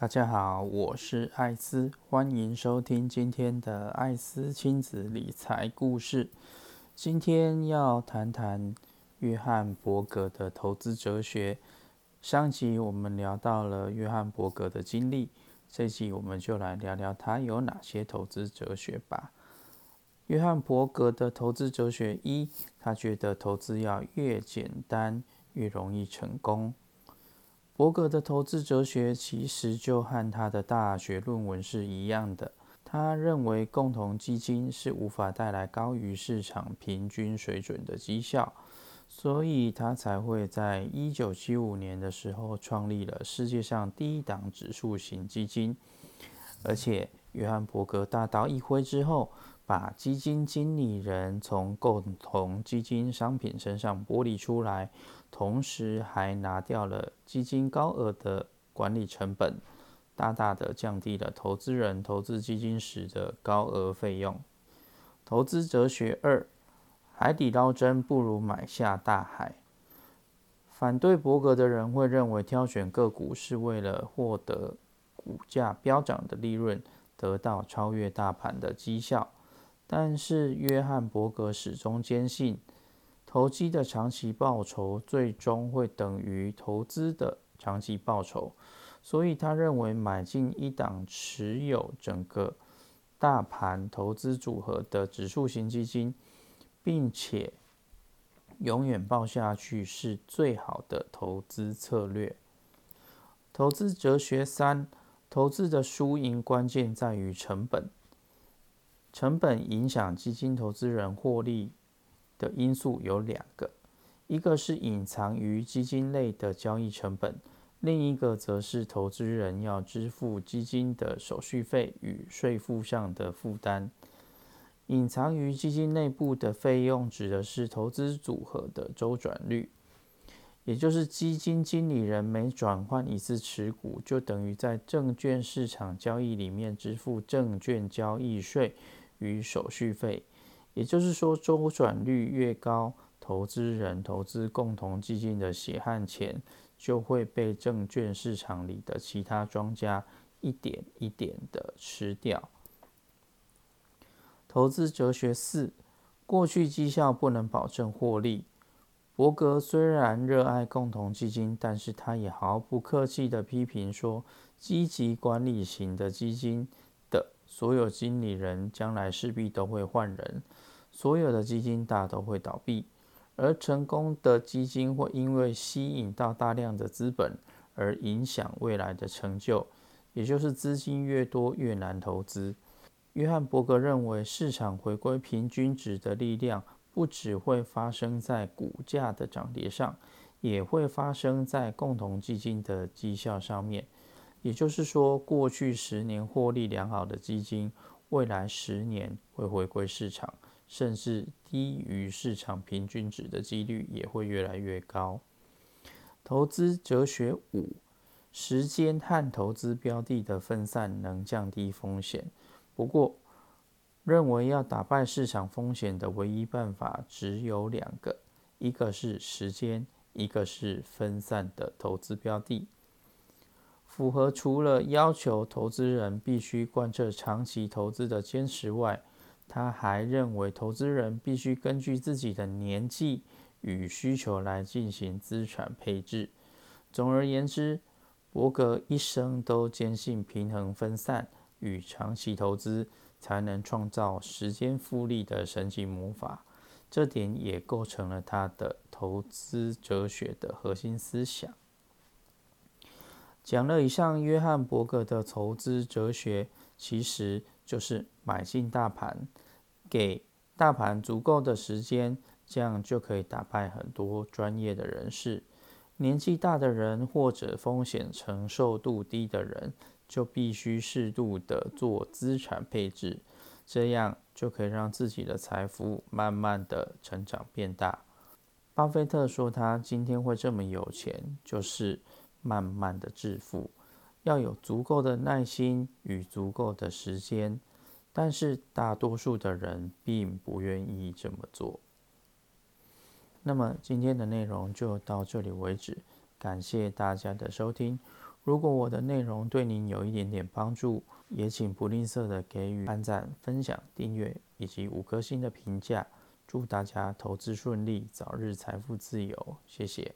大家好，我是艾斯，欢迎收听今天的艾斯亲子理财故事。今天要谈谈约翰伯格的投资哲学。上集我们聊到了约翰伯格的经历，这集我们就来聊聊他有哪些投资哲学吧。约翰伯格的投资哲学一，他觉得投资要越简单越容易成功。伯格的投资哲学其实就和他的大学论文是一样的。他认为共同基金是无法带来高于市场平均水准的绩效，所以他才会在一九七五年的时候创立了世界上第一档指数型基金。而且，约翰伯格大刀一挥之后，把基金经理人从共同基金商品身上剥离出来。同时还拿掉了基金高额的管理成本，大大的降低了投资人投资基金时的高额费用。投资哲学二：海底捞针不如买下大海。反对伯格的人会认为，挑选个股是为了获得股价飙涨的利润，得到超越大盘的绩效。但是约翰伯格始终坚信。投机的长期报酬最终会等于投资的长期报酬，所以他认为买进一档持有整个大盘投资组合的指数型基金，并且永远抱下去是最好的投资策略。投资哲学三：投资的输赢关键在于成本，成本影响基金投资人获利。的因素有两个，一个是隐藏于基金类的交易成本，另一个则是投资人要支付基金的手续费与税负上的负担。隐藏于基金内部的费用指的是投资组合的周转率，也就是基金经理人每转换一次持股，就等于在证券市场交易里面支付证券交易税与手续费。也就是说，周转率越高，投资人投资共同基金的血汗钱就会被证券市场里的其他庄家一点一点的吃掉。投资哲学四：过去绩效不能保证获利。伯格虽然热爱共同基金，但是他也毫不客气地批评说，积极管理型的基金的。所有经理人将来势必都会换人，所有的基金大都会倒闭，而成功的基金会因为吸引到大量的资本而影响未来的成就，也就是资金越多越难投资。约翰伯格认为，市场回归平均值的力量不只会发生在股价的涨跌上，也会发生在共同基金的绩效上面。也就是说，过去十年获利良好的基金，未来十年会回归市场，甚至低于市场平均值的几率也会越来越高。投资哲学五：时间和投资标的的分散能降低风险。不过，认为要打败市场风险的唯一办法只有两个：一个是时间，一个是分散的投资标的。符合除了要求投资人必须贯彻长期投资的坚持外，他还认为投资人必须根据自己的年纪与需求来进行资产配置。总而言之，伯格一生都坚信平衡分散与长期投资才能创造时间复利的神奇魔法，这点也构成了他的投资哲学的核心思想。讲了以上，约翰伯格的投资哲学其实就是买进大盘，给大盘足够的时间，这样就可以打败很多专业的人士。年纪大的人或者风险承受度低的人，就必须适度的做资产配置，这样就可以让自己的财富慢慢的成长变大。巴菲特说他今天会这么有钱，就是。慢慢的致富，要有足够的耐心与足够的时间，但是大多数的人并不愿意这么做。那么今天的内容就到这里为止，感谢大家的收听。如果我的内容对您有一点点帮助，也请不吝啬的给予按赞、分享、订阅以及五颗星的评价。祝大家投资顺利，早日财富自由！谢谢。